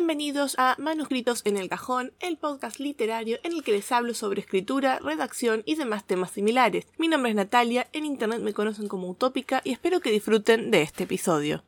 Bienvenidos a Manuscritos en el Cajón, el podcast literario en el que les hablo sobre escritura, redacción y demás temas similares. Mi nombre es Natalia, en internet me conocen como Utópica y espero que disfruten de este episodio.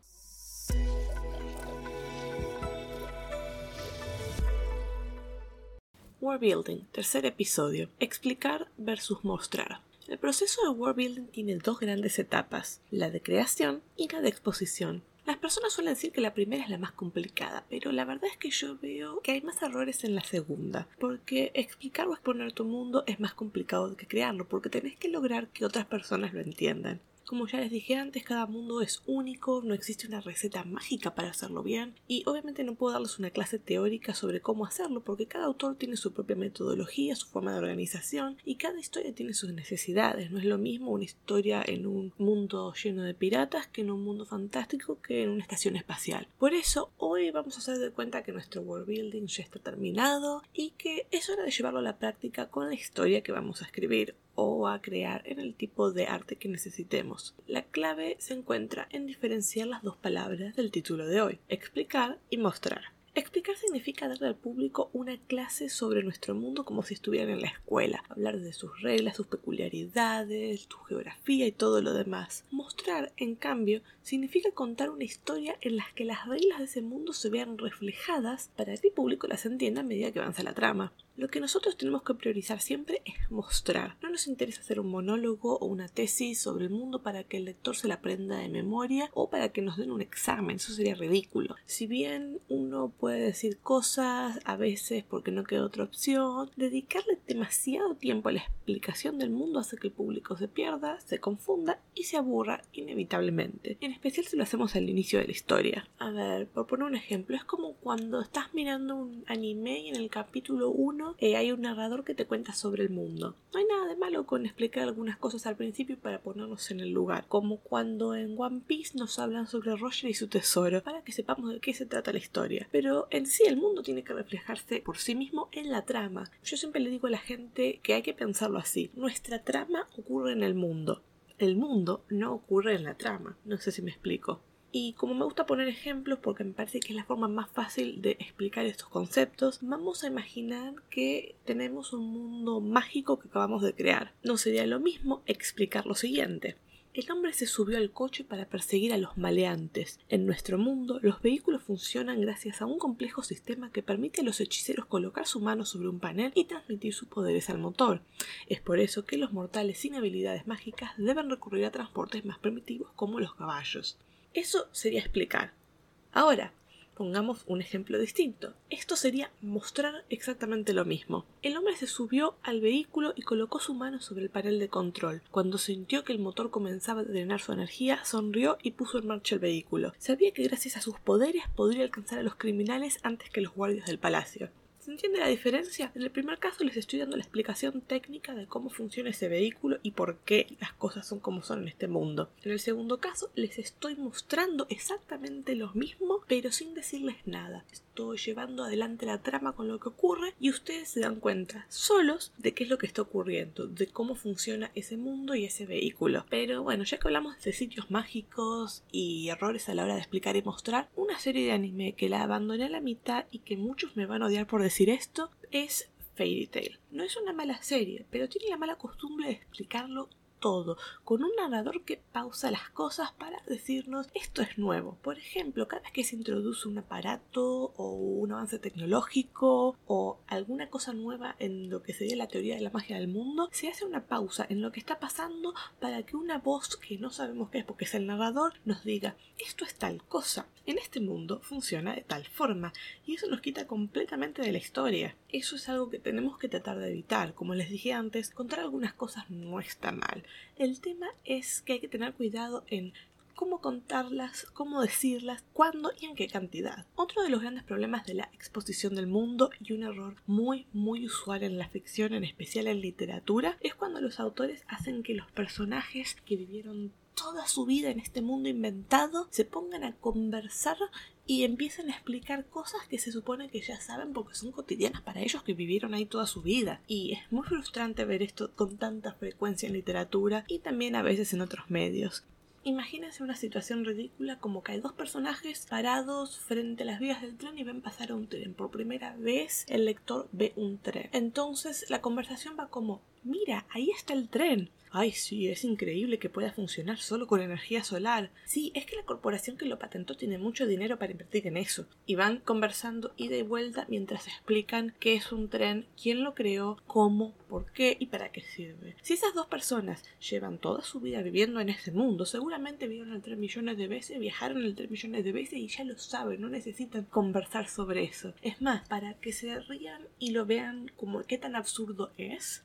World Building, tercer episodio. Explicar versus mostrar. El proceso de world building tiene dos grandes etapas, la de creación y la de exposición. Las personas suelen decir que la primera es la más complicada, pero la verdad es que yo veo que hay más errores en la segunda, porque explicar o exponer tu mundo es más complicado que crearlo, porque tenés que lograr que otras personas lo entiendan. Como ya les dije antes, cada mundo es único, no existe una receta mágica para hacerlo bien y obviamente no puedo darles una clase teórica sobre cómo hacerlo porque cada autor tiene su propia metodología, su forma de organización y cada historia tiene sus necesidades. No es lo mismo una historia en un mundo lleno de piratas que en un mundo fantástico que en una estación espacial. Por eso hoy vamos a hacer de cuenta que nuestro world building ya está terminado y que es hora de llevarlo a la práctica con la historia que vamos a escribir o a crear en el tipo de arte que necesitemos. La clave se encuentra en diferenciar las dos palabras del título de hoy, explicar y mostrar. Explicar significa darle al público una clase sobre nuestro mundo como si estuvieran en la escuela, hablar de sus reglas, sus peculiaridades, su geografía y todo lo demás. Mostrar, en cambio, significa contar una historia en la que las reglas de ese mundo se vean reflejadas para que el público las entienda a medida que avanza la trama. Lo que nosotros tenemos que priorizar siempre es mostrar. No nos interesa hacer un monólogo o una tesis sobre el mundo para que el lector se la aprenda de memoria o para que nos den un examen. Eso sería ridículo. Si bien uno puede decir cosas a veces porque no queda otra opción, dedicarle demasiado tiempo a la explicación del mundo hace que el público se pierda, se confunda y se aburra inevitablemente. En especial si lo hacemos al inicio de la historia. A ver, por poner un ejemplo, es como cuando estás mirando un anime y en el capítulo 1 eh, hay un narrador que te cuenta sobre el mundo. No hay nada de malo con explicar algunas cosas al principio para ponernos en el lugar, como cuando en One Piece nos hablan sobre Roger y su tesoro, para que sepamos de qué se trata la historia. Pero en sí el mundo tiene que reflejarse por sí mismo en la trama. Yo siempre le digo a la gente que hay que pensarlo así. Nuestra trama ocurre en el mundo. El mundo no ocurre en la trama. No sé si me explico. Y como me gusta poner ejemplos porque me parece que es la forma más fácil de explicar estos conceptos, vamos a imaginar que tenemos un mundo mágico que acabamos de crear. No sería lo mismo explicar lo siguiente. El hombre se subió al coche para perseguir a los maleantes. En nuestro mundo, los vehículos funcionan gracias a un complejo sistema que permite a los hechiceros colocar su mano sobre un panel y transmitir sus poderes al motor. Es por eso que los mortales sin habilidades mágicas deben recurrir a transportes más primitivos como los caballos. Eso sería explicar. Ahora, pongamos un ejemplo distinto. Esto sería mostrar exactamente lo mismo. El hombre se subió al vehículo y colocó su mano sobre el panel de control. Cuando sintió que el motor comenzaba a drenar su energía, sonrió y puso en marcha el vehículo. Sabía que gracias a sus poderes podría alcanzar a los criminales antes que los guardias del palacio. ¿Se entiende la diferencia? En el primer caso les estoy dando la explicación técnica de cómo funciona ese vehículo y por qué las cosas son como son en este mundo. En el segundo caso les estoy mostrando exactamente lo mismo, pero sin decirles nada. Estoy llevando adelante la trama con lo que ocurre y ustedes se dan cuenta solos de qué es lo que está ocurriendo, de cómo funciona ese mundo y ese vehículo. Pero bueno, ya que hablamos de sitios mágicos y errores a la hora de explicar y mostrar, una serie de anime que la abandoné a la mitad y que muchos me van a odiar por decir decir esto es Fairy Tail. No es una mala serie, pero tiene la mala costumbre de explicarlo todo, con un narrador que pausa las cosas para decirnos esto es nuevo. Por ejemplo, cada vez que se introduce un aparato o un avance tecnológico o alguna cosa nueva en lo que sería la teoría de la magia del mundo, se hace una pausa en lo que está pasando para que una voz que no sabemos qué es porque es el narrador nos diga esto es tal cosa. En este mundo funciona de tal forma y eso nos quita completamente de la historia. Eso es algo que tenemos que tratar de evitar. Como les dije antes, contar algunas cosas no está mal. El tema es que hay que tener cuidado en cómo contarlas, cómo decirlas, cuándo y en qué cantidad. Otro de los grandes problemas de la exposición del mundo y un error muy muy usual en la ficción, en especial en literatura, es cuando los autores hacen que los personajes que vivieron toda su vida en este mundo inventado se pongan a conversar y empiezan a explicar cosas que se supone que ya saben porque son cotidianas para ellos que vivieron ahí toda su vida. Y es muy frustrante ver esto con tanta frecuencia en literatura y también a veces en otros medios. Imagínense una situación ridícula como que hay dos personajes parados frente a las vías del tren y ven pasar un tren. Por primera vez el lector ve un tren. Entonces la conversación va como, mira, ahí está el tren. Ay, sí, es increíble que pueda funcionar solo con energía solar. Sí, es que la corporación que lo patentó tiene mucho dinero para invertir en eso. Y van conversando ida y vuelta mientras explican qué es un tren, quién lo creó, cómo, por qué y para qué sirve. Si esas dos personas llevan toda su vida viviendo en este mundo, seguramente vieron el tren millones de veces, viajaron el tren millones de veces y ya lo saben, no necesitan conversar sobre eso. Es más, para que se rían y lo vean como qué tan absurdo es,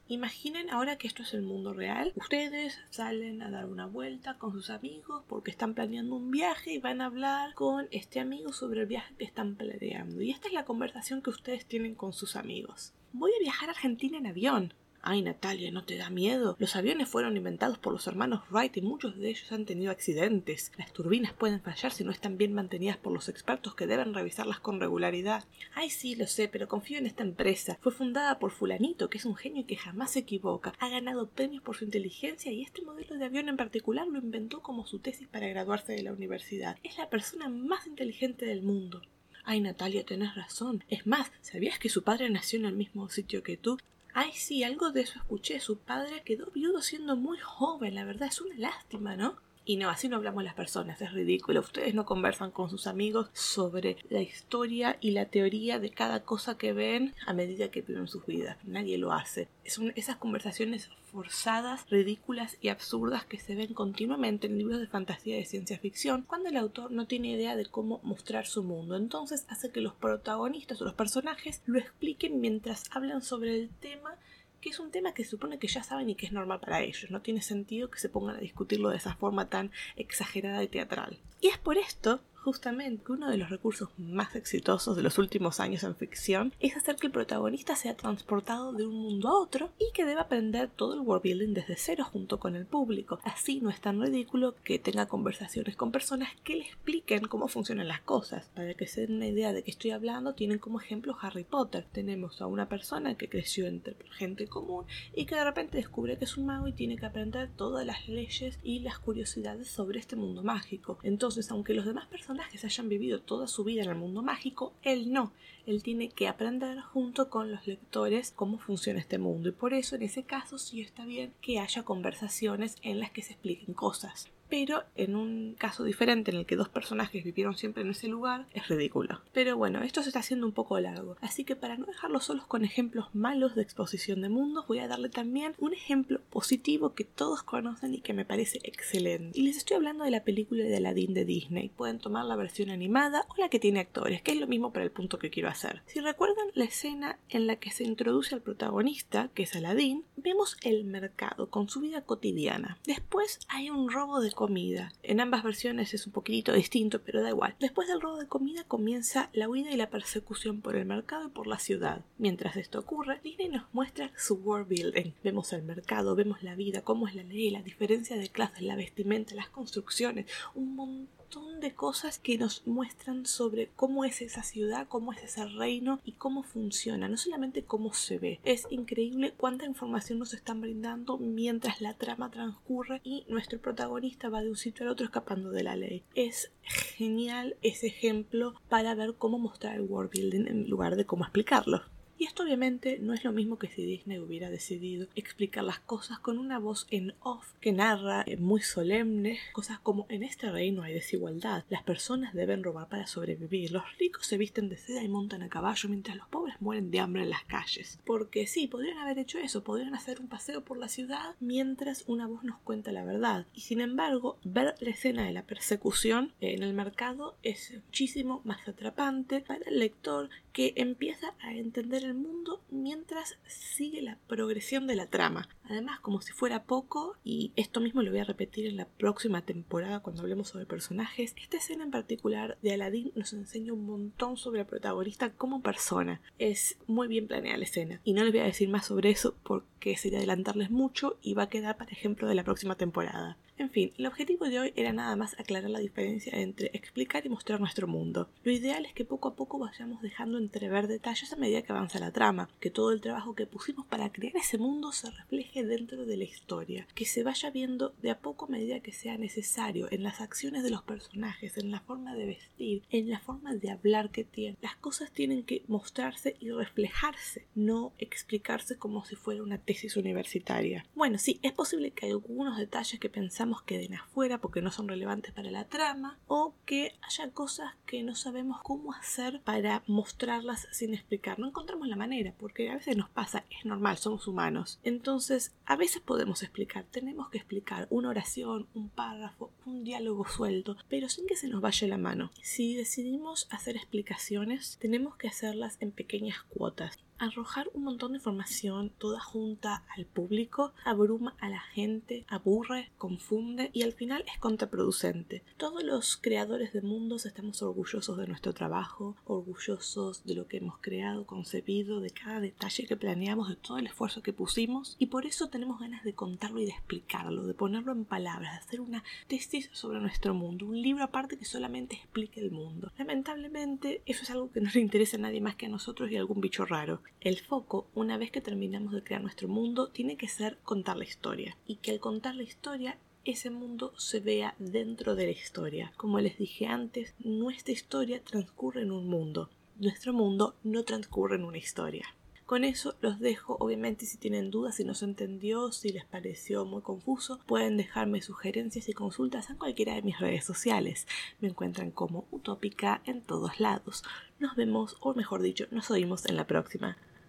imaginen ahora que esto es el mundo real Ustedes salen a dar una vuelta con sus amigos porque están planeando un viaje y van a hablar con este amigo sobre el viaje que están planeando. Y esta es la conversación que ustedes tienen con sus amigos. Voy a viajar a Argentina en avión. Ay, Natalia, ¿no te da miedo? Los aviones fueron inventados por los hermanos Wright y muchos de ellos han tenido accidentes. Las turbinas pueden fallar si no están bien mantenidas por los expertos que deben revisarlas con regularidad. Ay, sí, lo sé, pero confío en esta empresa. Fue fundada por fulanito, que es un genio que jamás se equivoca. Ha ganado premios por su inteligencia y este modelo de avión en particular lo inventó como su tesis para graduarse de la universidad. Es la persona más inteligente del mundo. Ay, Natalia, tenés razón. Es más, ¿sabías que su padre nació en el mismo sitio que tú? Ay, sí, algo de eso escuché. Su padre quedó viudo siendo muy joven, la verdad es una lástima, ¿no? Y no, así no hablamos las personas, es ridículo. Ustedes no conversan con sus amigos sobre la historia y la teoría de cada cosa que ven a medida que viven sus vidas. Nadie lo hace. Son esas conversaciones forzadas, ridículas y absurdas que se ven continuamente en libros de fantasía y de ciencia ficción cuando el autor no tiene idea de cómo mostrar su mundo. Entonces hace que los protagonistas o los personajes lo expliquen mientras hablan sobre el tema que es un tema que se supone que ya saben y que es normal para ellos. No tiene sentido que se pongan a discutirlo de esa forma tan exagerada y teatral. Y es por esto justamente uno de los recursos más exitosos de los últimos años en ficción es hacer que el protagonista sea transportado de un mundo a otro y que deba aprender todo el world building desde cero junto con el público. Así no es tan ridículo que tenga conversaciones con personas que le expliquen cómo funcionan las cosas. Para que se den una idea de qué estoy hablando, tienen como ejemplo Harry Potter. Tenemos a una persona que creció entre gente común y que de repente descubre que es un mago y tiene que aprender todas las leyes y las curiosidades sobre este mundo mágico. Entonces, aunque los demás personas que se hayan vivido toda su vida en el mundo mágico, él no. Él tiene que aprender junto con los lectores cómo funciona este mundo y por eso en ese caso sí está bien que haya conversaciones en las que se expliquen cosas pero en un caso diferente en el que dos personajes vivieron siempre en ese lugar, es ridículo. Pero bueno, esto se está haciendo un poco largo, así que para no dejarlo solos con ejemplos malos de exposición de mundos, voy a darle también un ejemplo positivo que todos conocen y que me parece excelente. Y les estoy hablando de la película de Aladdin de Disney. Pueden tomar la versión animada o la que tiene actores, que es lo mismo para el punto que quiero hacer. Si recuerdan la escena en la que se introduce al protagonista, que es Aladdin, vemos el mercado con su vida cotidiana. Después hay un robo de comida. En ambas versiones es un poquitito distinto, pero da igual. Después del robo de comida comienza la huida y la persecución por el mercado y por la ciudad. Mientras esto ocurre, Disney nos muestra su world building. Vemos el mercado, vemos la vida, cómo es la ley, la diferencia de clases, la vestimenta, las construcciones, un montón montón de cosas que nos muestran sobre cómo es esa ciudad, cómo es ese reino y cómo funciona, no solamente cómo se ve. Es increíble cuánta información nos están brindando mientras la trama transcurre y nuestro protagonista va de un sitio al otro escapando de la ley. Es genial ese ejemplo para ver cómo mostrar el world building en lugar de cómo explicarlo. Y esto obviamente no es lo mismo que si Disney hubiera decidido explicar las cosas con una voz en off que narra eh, muy solemne cosas como en este reino hay desigualdad, las personas deben robar para sobrevivir, los ricos se visten de seda y montan a caballo mientras los pobres mueren de hambre en las calles. Porque sí, podrían haber hecho eso, podrían hacer un paseo por la ciudad mientras una voz nos cuenta la verdad. Y sin embargo, ver la escena de la persecución en el mercado es muchísimo más atrapante para el lector que empieza a entender el mundo mientras sigue la progresión de la trama. Además, como si fuera poco, y esto mismo lo voy a repetir en la próxima temporada cuando hablemos sobre personajes, esta escena en particular de Aladdin nos enseña un montón sobre el protagonista como persona. Es muy bien planeada la escena. Y no les voy a decir más sobre eso porque sería adelantarles mucho y va a quedar para ejemplo de la próxima temporada. En fin, el objetivo de hoy era nada más aclarar la diferencia entre explicar y mostrar nuestro mundo. Lo ideal es que poco a poco vayamos dejando entrever detalles a medida que avanza la trama, que todo el trabajo que pusimos para crear ese mundo se refleje dentro de la historia, que se vaya viendo de a poco a medida que sea necesario en las acciones de los personajes, en la forma de vestir, en la forma de hablar que tienen. Las cosas tienen que mostrarse y reflejarse, no explicarse como si fuera una tesis universitaria. Bueno, sí, es posible que algunos detalles que pensamos queden afuera porque no son relevantes para la trama o que haya cosas que no sabemos cómo hacer para mostrarlas sin explicar. No encontramos la manera porque a veces nos pasa, es normal, somos humanos. Entonces, a veces podemos explicar, tenemos que explicar una oración, un párrafo, un diálogo suelto, pero sin que se nos vaya la mano. Si decidimos hacer explicaciones, tenemos que hacerlas en pequeñas cuotas arrojar un montón de información toda junta al público abruma a la gente, aburre, confunde y al final es contraproducente. Todos los creadores de mundos estamos orgullosos de nuestro trabajo, orgullosos de lo que hemos creado, concebido, de cada detalle que planeamos, de todo el esfuerzo que pusimos y por eso tenemos ganas de contarlo y de explicarlo, de ponerlo en palabras, de hacer una tesis sobre nuestro mundo, un libro aparte que solamente explique el mundo. Lamentablemente eso es algo que no le interesa a nadie más que a nosotros y a algún bicho raro. El foco, una vez que terminamos de crear nuestro mundo, tiene que ser contar la historia. Y que al contar la historia ese mundo se vea dentro de la historia. Como les dije antes, nuestra historia transcurre en un mundo. Nuestro mundo no transcurre en una historia. Con eso los dejo, obviamente si tienen dudas, si no se entendió, si les pareció muy confuso, pueden dejarme sugerencias y consultas en cualquiera de mis redes sociales. Me encuentran como Utópica en todos lados. Nos vemos, o mejor dicho, nos oímos en la próxima.